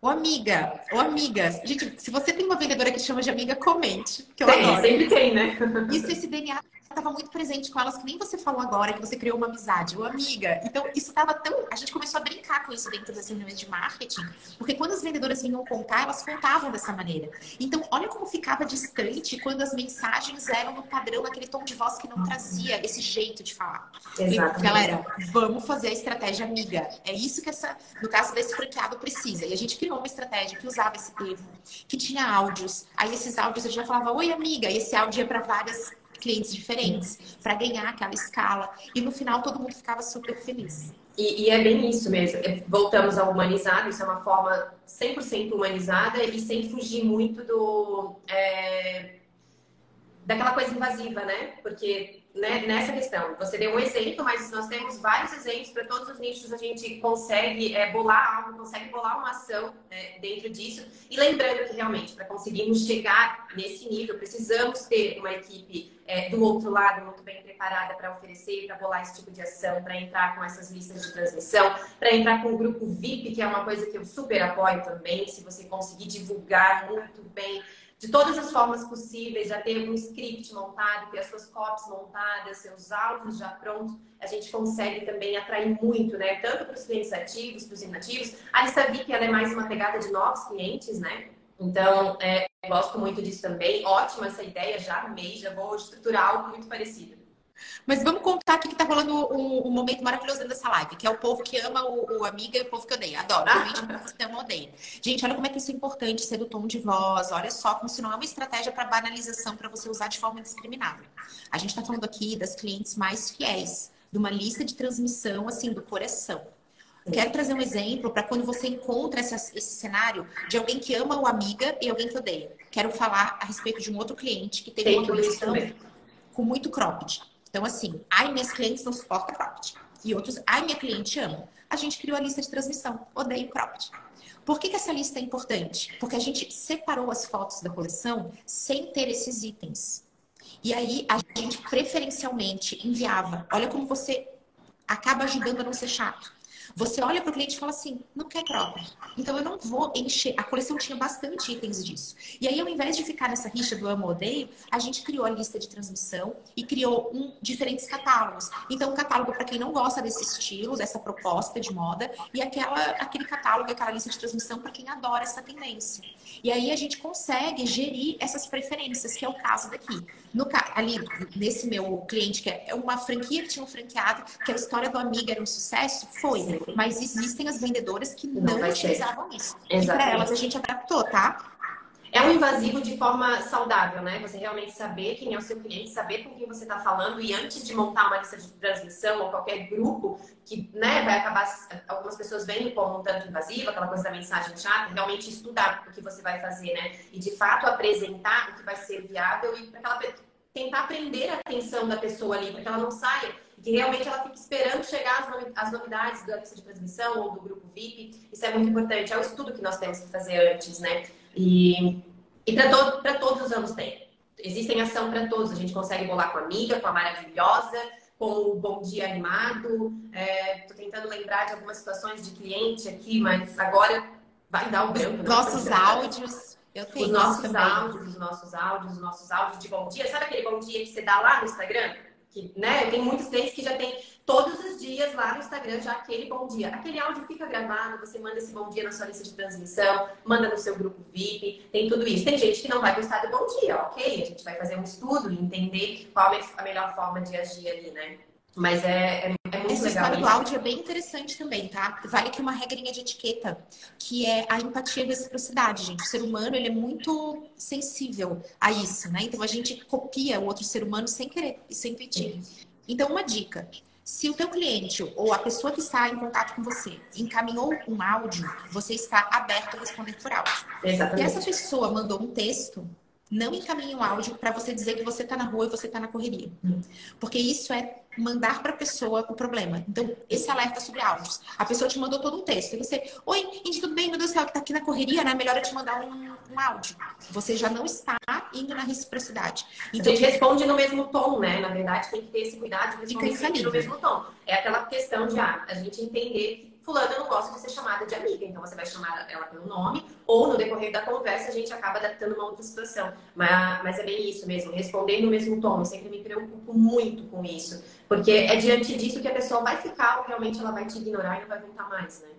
Ô amiga, ô amigas, gente, se você tem uma vendedora que chama de amiga, comente. Que eu tem, adoro. sempre tem, né? Isso, esse DNA estava muito presente com elas, que nem você falou agora, que você criou uma amizade, ou amiga. Então, isso estava tão. A gente começou a brincar com isso dentro das reuniões de marketing, porque quando as vendedoras vinham contar, elas contavam dessa maneira. Então, olha como ficava distante quando as mensagens eram no padrão, aquele tom de voz que não trazia esse jeito de falar. Exato. Galera, vamos fazer a estratégia amiga. É isso que essa, no caso desse franqueado, precisa. E a gente criou uma estratégia que usava esse termo, que tinha áudios. Aí esses áudios a gente já falava, oi amiga, e esse áudio ia para várias clientes diferentes para ganhar aquela escala. E no final todo mundo ficava super feliz. E, e, é bem isso mesmo. É, voltamos ao humanizado, isso é uma forma 100% humanizada e sem fugir muito do. É, daquela coisa invasiva, né? Porque né, nessa questão. Você deu um exemplo, mas nós temos vários exemplos para todos os nichos. A gente consegue é, bolar algo, consegue bolar uma ação é, dentro disso. E lembrando que realmente, para conseguirmos chegar nesse nível, precisamos ter uma equipe é, do outro lado muito bem preparada para oferecer, para bolar esse tipo de ação, para entrar com essas listas de transmissão, para entrar com o grupo VIP, que é uma coisa que eu super apoio também. Se você conseguir divulgar muito bem de todas as formas possíveis, já ter um script montado, ter as suas copies montadas, seus áudios já prontos, a gente consegue também atrair muito, né? Tanto para os clientes ativos, para os inativos. A lista VIP ela é mais uma pegada de novos clientes, né? Então, é, gosto muito disso também. Ótima essa ideia, já amei, já vou estruturar algo muito parecido. Mas vamos contar aqui que tá rolando um, um, momento maravilhoso dessa live, que é o povo que ama o, o amiga e o povo que odeia. Adoro. Realmente, você ama odeia. Gente, olha como é que isso é importante ser do tom de voz. Olha só como se não é uma estratégia para banalização para você usar de forma indiscriminada. A gente está falando aqui das clientes mais fiéis, de uma lista de transmissão assim do coração. Quero trazer um exemplo para quando você encontra essa, esse cenário de alguém que ama o amiga e alguém que odeia. Quero falar a respeito de um outro cliente que teve Tem uma coleção com muito cropped. Então, assim, ai, minhas clientes não suportam cropped. E outros, ai, minha cliente ama. A gente criou a lista de transmissão. Odeio cropped. Por que, que essa lista é importante? Porque a gente separou as fotos da coleção sem ter esses itens. E aí, a gente preferencialmente enviava. Olha como você acaba ajudando a não ser chato. Você olha para o cliente e fala assim: não quer cropped. Então eu não vou encher. A coleção tinha bastante itens disso. E aí, ao invés de ficar nessa rixa do amo ou odeio, a gente criou a lista de transmissão e criou um, diferentes catálogos. Então, um catálogo para quem não gosta desse estilo, dessa proposta de moda, e aquela, aquele catálogo, aquela lista de transmissão para quem adora essa tendência. E aí a gente consegue gerir essas preferências, que é o caso daqui. No, ali, nesse meu cliente, que é uma franquia que tinha um franqueado, que a história do amigo era um sucesso, foi. Mas existem as vendedoras que não, não utilizavam isso. Exatamente. E para elas a gente adaptou, tá? É um invasivo de forma saudável, né? Você realmente saber quem é o seu cliente, saber com quem você está falando e antes de montar uma lista de transmissão ou qualquer grupo que, né, vai acabar algumas pessoas vendo como um tanto invasivo, aquela coisa da mensagem chata, realmente estudar o que você vai fazer, né? E de fato apresentar o que vai ser viável e aquela tentar aprender a atenção da pessoa ali, para que ela não saia que realmente ela fique esperando chegar as novidades da lista de transmissão ou do grupo VIP. Isso é muito importante. É o estudo que nós temos que fazer antes, né? E, e para to todos os anos tem. Existem ação para todos. A gente consegue bolar com a amiga, com a maravilhosa, com o bom dia animado. Estou é, tentando lembrar de algumas situações de cliente aqui, mas agora vai dar o branco. Né? Nossos áudios. Eu tenho os nossos áudios, os nossos áudios, os nossos áudios de bom dia. Sabe aquele bom dia que você dá lá no Instagram? Que, né? Tem muitos clientes que já tem todos os dias lá no Instagram já aquele bom dia. Aquele áudio fica gravado, você manda esse bom dia na sua lista de transmissão, manda no seu grupo VIP, tem tudo isso. Tem gente que não vai gostar do bom dia, ok? A gente vai fazer um estudo e entender qual é a melhor forma de agir ali, né? Mas é, é, é muito Essa legal. Essa história do áudio é bem interessante também, tá? Vale aqui uma regrinha de etiqueta, que é a empatia e reciprocidade, gente. O ser humano, ele é muito sensível a isso, né? Então, a gente copia o outro ser humano sem querer e sem pedir. Então, uma dica. Se o teu cliente ou a pessoa que está em contato com você encaminhou um áudio, você está aberto a responder por áudio. Exatamente. E essa pessoa mandou um texto, não encaminhe um áudio para você dizer que você está na rua e você está na correria. Porque isso é mandar para a pessoa o problema. Então, esse alerta sobre áudios. A pessoa te mandou todo um texto. E você, oi, Indy, tudo bem? Meu Deus do céu, que tá aqui na correria, né? Melhor eu te mandar um, um áudio. Você já não está indo na reciprocidade. Então, a gente responde no mesmo tom, né? Na verdade, tem que ter esse cuidado de responder no mesmo tom. É aquela questão de ah, a gente entender que fulana não gosta de ser chamada de amiga, então você vai chamar ela pelo nome, ou no decorrer da conversa a gente acaba adaptando uma outra situação. Mas, mas é bem isso mesmo, responder no mesmo tom. Eu sempre me preocupo muito com isso, porque é diante disso que a pessoa vai ficar ou realmente ela vai te ignorar e não vai voltar mais, né?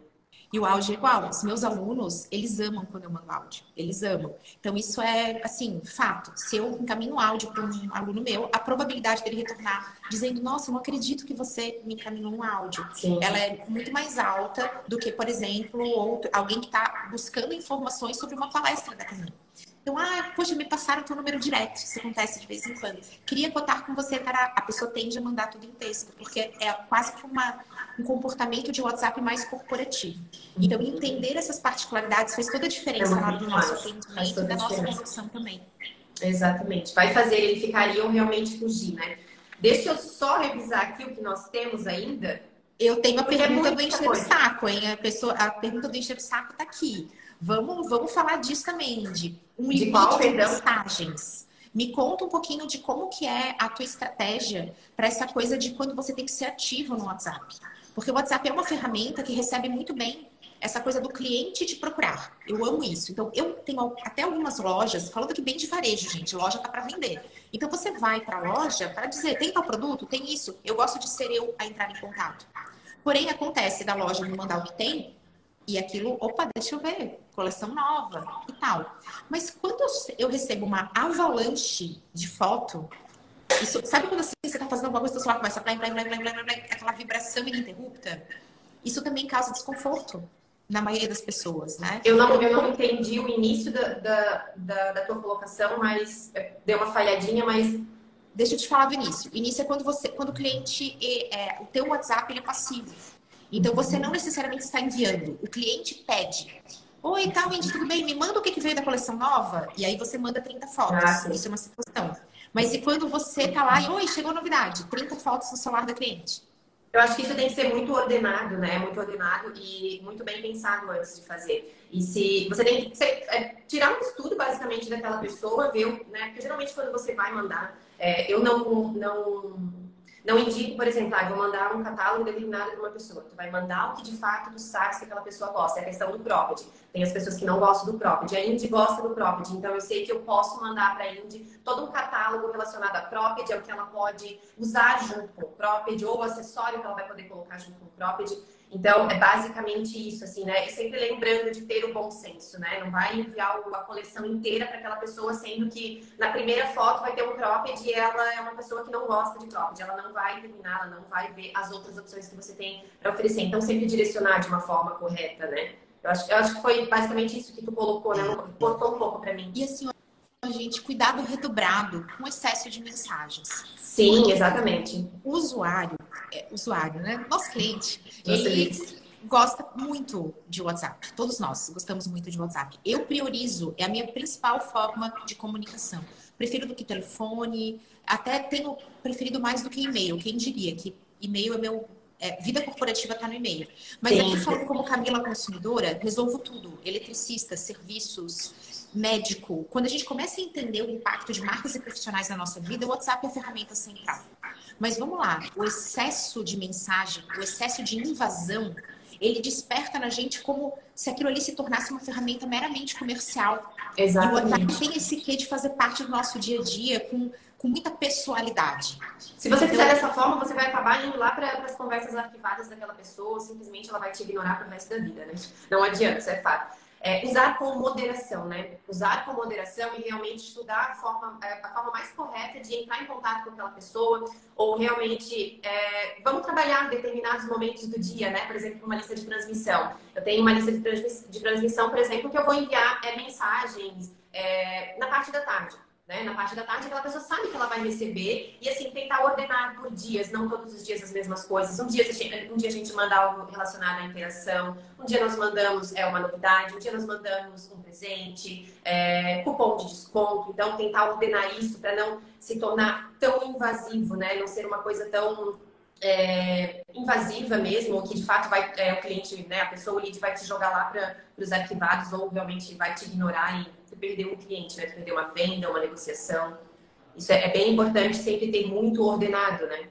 E o áudio é igual. Os meus alunos, eles amam quando eu mando áudio. Eles amam. Então, isso é, assim, fato. Se eu encaminho um áudio para um aluno meu, a probabilidade dele retornar dizendo, nossa, eu não acredito que você me encaminhou um áudio. Sim. Ela é muito mais alta do que, por exemplo, outro, alguém que está buscando informações sobre uma palestra da Camila. Então, ah, poxa, me passaram teu número direto. Isso acontece de vez em quando. Queria cotar com você para a pessoa tende a mandar tudo em texto, porque é quase que uma, um comportamento de WhatsApp mais corporativo. Então, entender essas particularidades faz toda a diferença é na hora do nosso atendimento e da nossa condução também. Exatamente. Vai fazer ele ficaria ou realmente fugir, né? Deixa eu só revisar aqui o que nós temos ainda. Eu tenho a é pergunta é do encher o saco, hein? A, pessoa, a pergunta do encher o saco está aqui. Vamos, vamos falar disso também, de um de qual, de mensagens. Me conta um pouquinho de como que é a tua estratégia para essa coisa de quando você tem que ser ativo no WhatsApp. Porque o WhatsApp é uma ferramenta que recebe muito bem essa coisa do cliente te procurar. Eu amo isso. Então, eu tenho até algumas lojas, falando aqui bem de varejo, gente, loja tá para vender. Então, você vai para a loja para dizer, tem tal produto? Tem isso. Eu gosto de ser eu a entrar em contato. Porém, acontece da loja me mandar o que tem, e aquilo, opa, deixa eu ver, coleção nova e tal. Mas quando eu recebo uma avalanche de foto, isso, sabe quando assim, você está fazendo alguma coisa o celular começa a blém, blém, blém, blém, blém, blém, aquela vibração ininterrupta? Isso também causa desconforto na maioria das pessoas, né? Eu não, eu não entendi o início da, da, da, da tua colocação, mas é, deu uma falhadinha, mas deixa eu te falar do início. O início é quando você, quando o cliente, é, o teu WhatsApp ele é passivo. Então você não necessariamente está enviando. O cliente pede. Oi, tal, tá, tudo bem? Me manda o que veio da coleção nova. E aí você manda 30 fotos. Ah, Isso é uma situação. Mas e quando você tá lá e, oi, chegou novidade? 30 fotos no celular da cliente. Eu acho que isso tem que ser muito ordenado, né? Muito ordenado e muito bem pensado antes de fazer. E se você tem que ser, é, tirar um estudo basicamente daquela pessoa, ver, né? Porque geralmente quando você vai mandar, é, eu não, não não indico, por exemplo, ah, vou mandar um catálogo determinado para uma pessoa. Tu vai mandar o que de fato tu sabes que aquela pessoa gosta. É a questão do cropped. Tem as pessoas que não gostam do cropped. A Indy gosta do cropped. Então eu sei que eu posso mandar para a Indy todo um catálogo relacionado a cropped, é o que ela pode usar junto com o cropped, ou o acessório que ela vai poder colocar junto com o cropped. Então, é basicamente isso, assim, né? E sempre lembrando de ter o bom senso, né? Não vai enviar a coleção inteira para aquela pessoa, sendo que na primeira foto vai ter um cropped e ela é uma pessoa que não gosta de cropped. Ela não vai terminar, ela não vai ver as outras opções que você tem para oferecer. Então, sempre direcionar de uma forma correta, né? Eu acho, eu acho que foi basicamente isso que tu colocou, né? Cortou um pouco para mim. E assim, gente, cuidado redobrado com excesso de mensagens. Sim, Porque exatamente. O usuário, usuário, né? Nosso cliente, Nosso ele cliente. gosta muito de WhatsApp. Todos nós gostamos muito de WhatsApp. Eu priorizo, é a minha principal forma de comunicação. Prefiro do que telefone, até tenho preferido mais do que e-mail. Quem diria que e-mail é meu é, vida corporativa está no e-mail. Mas Sim. aqui falando como Camila consumidora, resolvo tudo. Eletricista, serviços, médico. Quando a gente começa a entender o impacto de marcas e profissionais na nossa vida, o WhatsApp é a ferramenta central. Mas vamos lá, o excesso de mensagem, o excesso de invasão, ele desperta na gente como se aquilo ali se tornasse uma ferramenta meramente comercial. Exatamente. E o WhatsApp tem esse quê de fazer parte do nosso dia a dia com com muita pessoalidade. Se você fizer dessa forma, você vai acabar indo lá para as conversas arquivadas daquela pessoa, simplesmente ela vai te ignorar pro resto da vida, né? Não adianta, isso é fato. É, usar com moderação, né? Usar com moderação e realmente estudar a forma, é, a forma mais correta de entrar em contato com aquela pessoa, ou realmente é, vamos trabalhar determinados momentos do dia, né? Por exemplo, uma lista de transmissão. Eu tenho uma lista de transmissão, por exemplo, que eu vou enviar é, mensagens é, na parte da tarde. Né? Na parte da tarde, aquela pessoa sabe que ela vai receber e, assim, tentar ordenar por dias, não todos os dias as mesmas coisas. Um dia, um dia a gente manda algo relacionado à interação, um dia nós mandamos é, uma novidade, um dia nós mandamos um presente, é, cupom de desconto. Então, tentar ordenar isso para não se tornar tão invasivo, né? Não ser uma coisa tão é, invasiva mesmo, que de fato vai é, o cliente, né, a pessoa o lead vai te jogar lá para os arquivados ou realmente vai te ignorar e tu perdeu um cliente, né? Tu perdeu uma venda, uma negociação. Isso é, é bem importante sempre ter muito ordenado, né?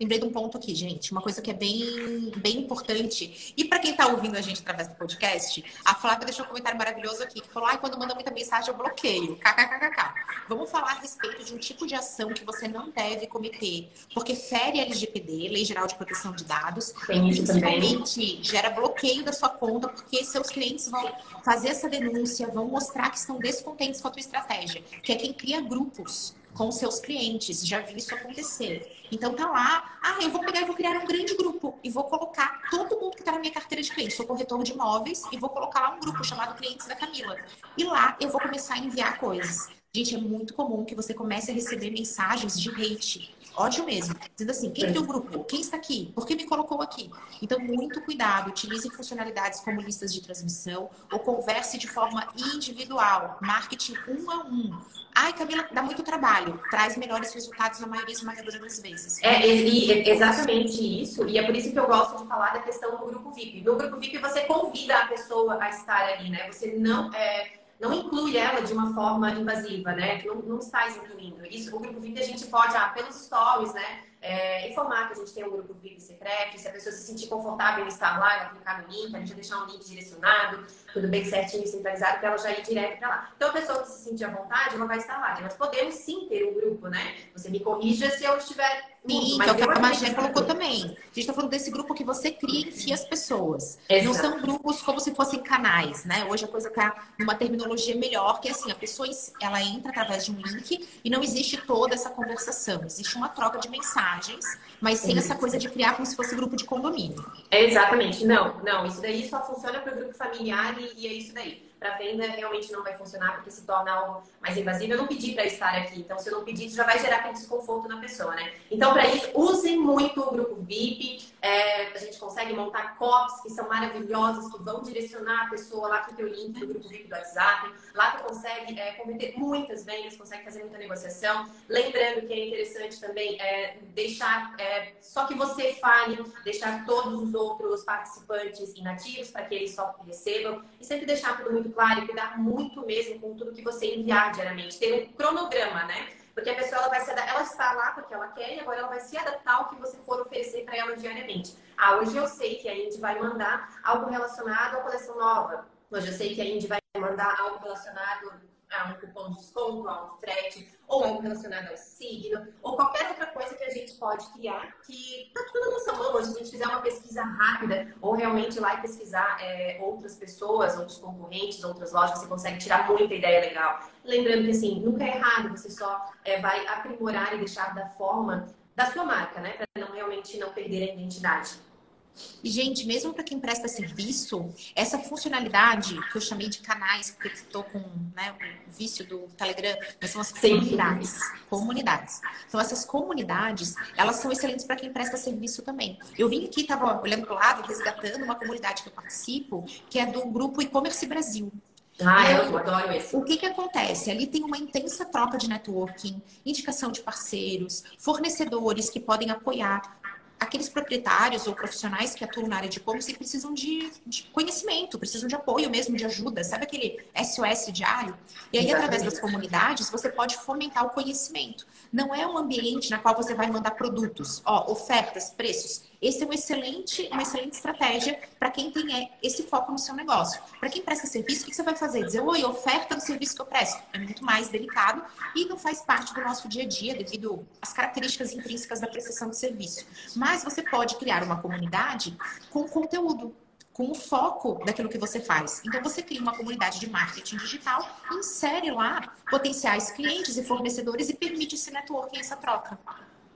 Lembrei de um ponto aqui, gente, uma coisa que é bem, bem importante. E para quem está ouvindo a gente através do podcast, a Flávia deixou um comentário maravilhoso aqui, que falou: ai, quando manda muita mensagem, eu bloqueio. KKKK. Vamos falar a respeito de um tipo de ação que você não deve cometer, porque fere a LGPD, Lei Geral de Proteção de Dados, Tem e principalmente gera bloqueio da sua conta, porque seus clientes vão fazer essa denúncia, vão mostrar que estão descontentes com a tua estratégia, que é quem cria grupos com seus clientes. Já vi isso acontecer. Então tá lá, ah, eu vou pegar e vou criar um grande grupo e vou colocar todo mundo que está na minha carteira de clientes. Sou corretor de imóveis e vou colocar lá um grupo chamado Clientes da Camila. E lá eu vou começar a enviar coisas. Gente, é muito comum que você comece a receber mensagens de hate ódio mesmo. Dizendo assim, quem tem o grupo? Quem está aqui? Por que me colocou aqui? Então, muito cuidado. Utilize funcionalidades como listas de transmissão ou converse de forma individual. Marketing um a um. Ai, Camila, dá muito trabalho. Traz melhores resultados na maioria esmagadora das vezes. É, e, exatamente isso. E é por isso que eu gosto de falar da questão do grupo VIP. No grupo VIP, você convida a pessoa a estar ali, né? Você não... É não inclui ela de uma forma invasiva, né? Não, não está incluindo. Isso, o grupo VIP a gente pode, ah, pelos stories, né? É, informar que a gente tem um grupo VIP secreto, se a pessoa se sentir confortável em estar lá, ela clicar no link, a gente vai deixar um link direcionado, tudo bem certinho, centralizado, para ela já ir direto para lá. Então, a pessoa que se sentir à vontade, ela vai estar lá. nós podemos sim ter um grupo, né? Você me corrija se eu estiver Sim, que é o que a Magé colocou também. A gente está falando desse grupo que você cria em si as pessoas. Exato. Não são grupos como se fossem canais, né? Hoje a coisa está numa terminologia melhor, que é assim, a pessoa ela entra através de um link e não existe toda essa conversação. Existe uma troca de mensagens, mas sem essa coisa de criar como se fosse grupo de condomínio. É exatamente. Não, não. Isso daí só funciona para o grupo familiar e, e é isso daí para venda realmente não vai funcionar porque se torna algo mais invasivo. Eu não pedi para estar aqui, então se eu não pedir, isso já vai gerar aquele desconforto na pessoa, né? Então, para isso, usem muito o grupo VIP. É, a gente consegue montar copies que são maravilhosos, que vão direcionar a pessoa lá para o teu link do grupo VIP do WhatsApp. Lá tu consegue é, converter muitas vendas, consegue fazer muita negociação. Lembrando que é interessante também é, deixar é, só que você fale, deixar todos os outros participantes inativos para que eles só recebam e sempre deixar tudo muito muito claro e cuidar muito mesmo com tudo que você enviar diariamente. Ter um cronograma, né? Porque a pessoa ela vai se ela está lá porque ela quer e agora ela vai se adaptar ao que você for oferecer para ela diariamente. Ah, hoje eu sei que a Indy vai mandar algo relacionado à coleção nova. Hoje eu sei que a Indy vai mandar algo relacionado a um cupom de desconto, a um frete, ou algo relacionado ao signo, ou qualquer outra coisa que a gente pode criar, que está tudo na nossa mão. Hoje, se a gente fizer uma pesquisa rápida, ou realmente ir lá e pesquisar é, outras pessoas, outros concorrentes, outras lojas, você consegue tirar muita ideia legal. Lembrando que, assim, nunca é errado, você só é, vai aprimorar e deixar da forma da sua marca, né? Para não realmente não perder a identidade. E, gente, mesmo para quem presta serviço, essa funcionalidade que eu chamei de canais, porque estou com né, o vício do Telegram, mas são as comunidades. Sim. Comunidades. Então, essas comunidades, elas são excelentes para quem presta serviço também. Eu vim aqui, estava olhando para o lado, resgatando uma comunidade que eu participo, que é do grupo E-Commerce Brasil. Ah, eu adoro esse. O que, que acontece? Ali tem uma intensa troca de networking, indicação de parceiros, fornecedores que podem apoiar aqueles proprietários ou profissionais que atuam na área de e-commerce precisam de, de, conhecimento, precisam de apoio mesmo, de ajuda, sabe aquele SOS diário? E aí, através das comunidades, você pode fomentar o conhecimento. Não é um ambiente na qual você vai mandar produtos, ó, ofertas, preços. Esse é um excelente, uma excelente estratégia para quem tem é, esse foco no seu negócio. Para quem presta serviço, o que você vai fazer? Dizer, oi, oferta do serviço que eu presto. É muito mais delicado e não faz parte do nosso dia a dia devido às características intrínsecas da prestação de serviço. Mas você pode criar uma comunidade com conteúdo com o foco daquilo que você faz. Então, você cria uma comunidade de marketing digital, insere lá potenciais clientes e fornecedores e permite esse networking, essa troca.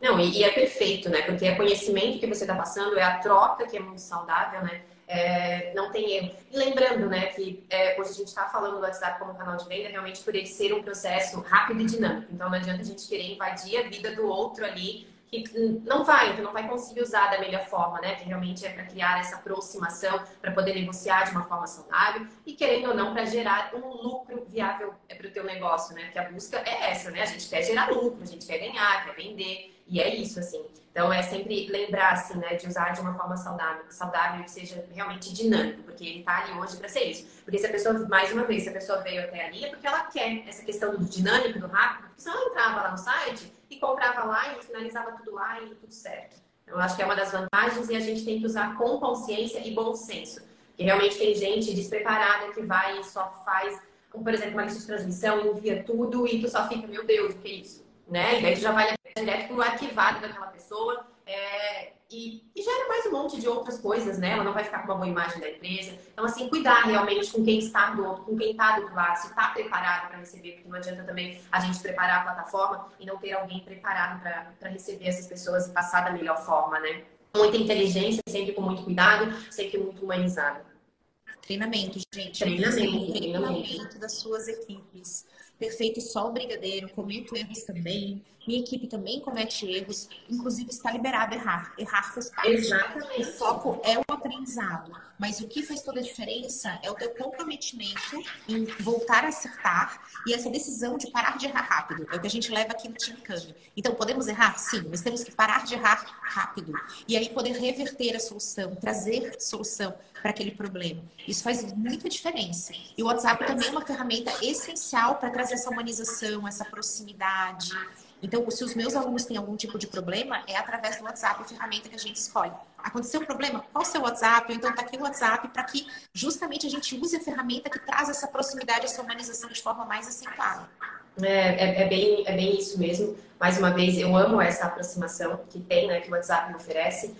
Não, e, e é perfeito, né? Porque é conhecimento que você está passando, é a troca que é muito saudável, né? É, não tem erro. E lembrando, né, que é, hoje a gente está falando do WhatsApp como canal de venda, realmente por ele ser um processo rápido e dinâmico. Então não adianta a gente querer invadir a vida do outro ali que não vai, que não vai conseguir usar da melhor forma, né? Que realmente é para criar essa aproximação, para poder negociar de uma forma saudável e querendo ou não para gerar um lucro viável é para o teu negócio, né? Porque a busca é essa, né? A gente quer gerar lucro, a gente quer ganhar, quer vender e é isso, assim. Então é sempre lembrar, assim, né, de usar de uma forma saudável, saudável que seja realmente dinâmico, porque ele está ali hoje para ser isso. Porque se a pessoa, mais uma vez, se a pessoa veio até ali, é porque ela quer essa questão do dinâmico, do rápido, porque se ela entrava lá no site e comprava lá e finalizava tudo lá e tudo certo. Eu acho que é uma das vantagens e a gente tem que usar com consciência e bom senso. Porque realmente tem gente despreparada que vai e só faz, por exemplo, uma lista de transmissão, envia tudo e tu só fica, meu Deus, o que é isso? Né? E daí tu já vai direto pro arquivado daquela pessoa. É, e, e gera mais um monte de outras coisas, né? Ela não vai ficar com uma boa imagem da empresa. Então, assim, cuidar realmente com quem está do outro, com quem está do outro lado, se está preparado para receber, porque não adianta também a gente preparar a plataforma e não ter alguém preparado para receber essas pessoas e passar da melhor forma, né? Muita inteligência, sempre com muito cuidado, sempre muito humanizado. Treinamento, gente. Treinamento, treinamento das suas equipes perfeito só o brigadeiro, cometo erros também. Minha equipe também comete erros, inclusive está liberado errar. Errar faz parte. Exatamente. O foco é o aprendizado. Mas o que faz toda a diferença é o teu comprometimento em voltar a acertar e essa decisão de parar de errar rápido. É o que a gente leva aqui no Team Kami. Então, podemos errar? Sim, mas temos que parar de errar rápido. E aí poder reverter a solução, trazer solução para aquele problema. Isso faz muita diferença. E o WhatsApp também é uma ferramenta essencial para trazer essa humanização, essa proximidade. Então, se os meus alunos têm algum tipo de problema, é através do WhatsApp a ferramenta que a gente escolhe. Aconteceu um problema? Qual o seu WhatsApp? Então, tá aqui o WhatsApp para que justamente a gente use a ferramenta que traz essa proximidade, essa humanização de forma mais acentuada. É, é, é, bem, é bem isso mesmo. Mais uma vez, eu amo essa aproximação que tem, né, que o WhatsApp me oferece.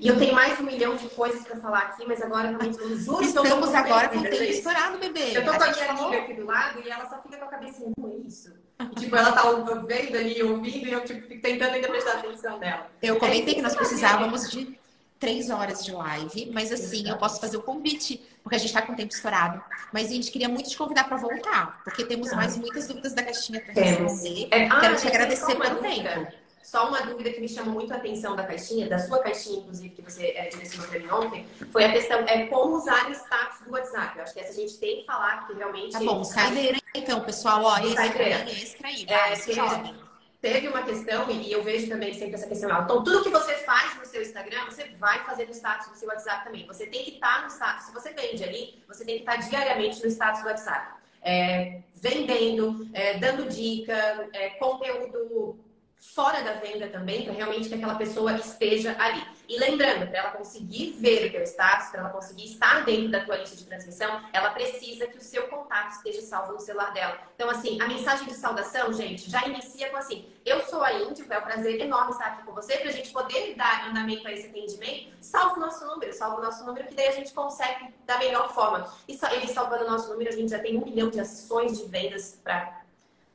E eu tenho mais um milhão de coisas para falar aqui, mas agora realmente eu juro Estamos agora com o tempo estourado, bebê. Eu tô com a minha amiga aqui do lado e ela só fica com a cabeça em é isso. E, tipo, ela tá vendo ali, ouvindo, e eu tipo, fico tentando ainda prestar atenção nela. Eu comentei é que nós precisávamos de três horas de live, mas assim, eu posso fazer o convite, porque a gente está com o tempo estourado. Mas a gente queria muito te convidar para voltar, porque temos mais muitas dúvidas da caixinha para responder. É, ah, Quero te agradecer pelo tempo. Só uma dúvida que me chamou muito a atenção da caixinha, da sua caixinha, inclusive, que você é, direcionou para mim ontem, foi a questão é como usar o status do WhatsApp. Eu acho que essa a gente tem que falar, porque realmente. Tá bom, saideira então, pessoal, ó, esse também extra aí, vai, é, Teve uma questão, e eu vejo também sempre essa questão. Então, tudo que você faz no seu Instagram, você vai fazer no status do seu WhatsApp também. Você tem que estar no status. Se você vende ali, você tem que estar diariamente no status do WhatsApp. É, vendendo, é, dando dica, é, conteúdo fora da venda também, para realmente que aquela pessoa esteja ali. E lembrando, para ela conseguir ver o teu status, para ela conseguir estar dentro da tua lista de transmissão, ela precisa que o seu contato esteja salvo no celular dela. Então, assim, a mensagem de saudação, gente, já inicia com assim: Eu sou a Índico, é um prazer enorme estar aqui com você, para a gente poder dar andamento a esse atendimento. Salve o nosso número, salve o nosso número, que daí a gente consegue da melhor forma. E ele salvando o nosso número, a gente já tem um milhão de ações de vendas pra,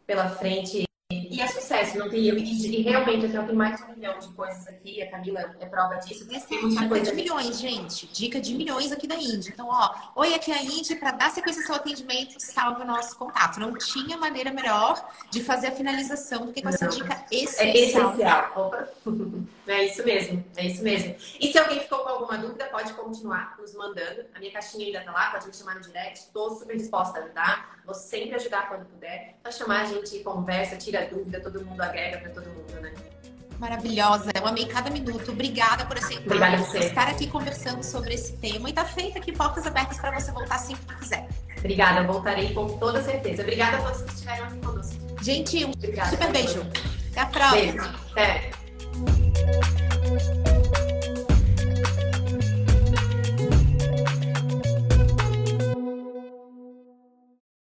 pela frente. Esquece, não tem. E, realmente, assim, eu tenho mais de um milhão de coisas aqui, a Camila é prova disso. Tem assim, muita coisa. de milhões, gente. Dica de milhões aqui da Índia. Então, ó, oi, aqui é a Índia, para dar sequência ao seu atendimento, salve o nosso contato. Não tinha maneira melhor de fazer a finalização do que com essa não. dica essencial. É essencial. Opa. É isso mesmo, é isso mesmo. E se alguém ficou com alguma dúvida, pode continuar nos mandando. A minha caixinha ainda tá lá, pode me chamar no direct. Estou super disposta a ajudar. Vou sempre ajudar quando puder. Pra chamar a gente, conversa, tira dúvida, todo mundo agrega para todo mundo, né? Maravilhosa, eu amei cada minuto. Obrigada por aceitar Obrigada por estar aqui conversando sobre esse tema e tá feita aqui portas abertas para você voltar sempre que quiser. Obrigada, voltarei com toda certeza. Obrigada a todos que estiveram aqui conosco. Gente, um Obrigada, super beijo. Até a próxima. Beijo. Até.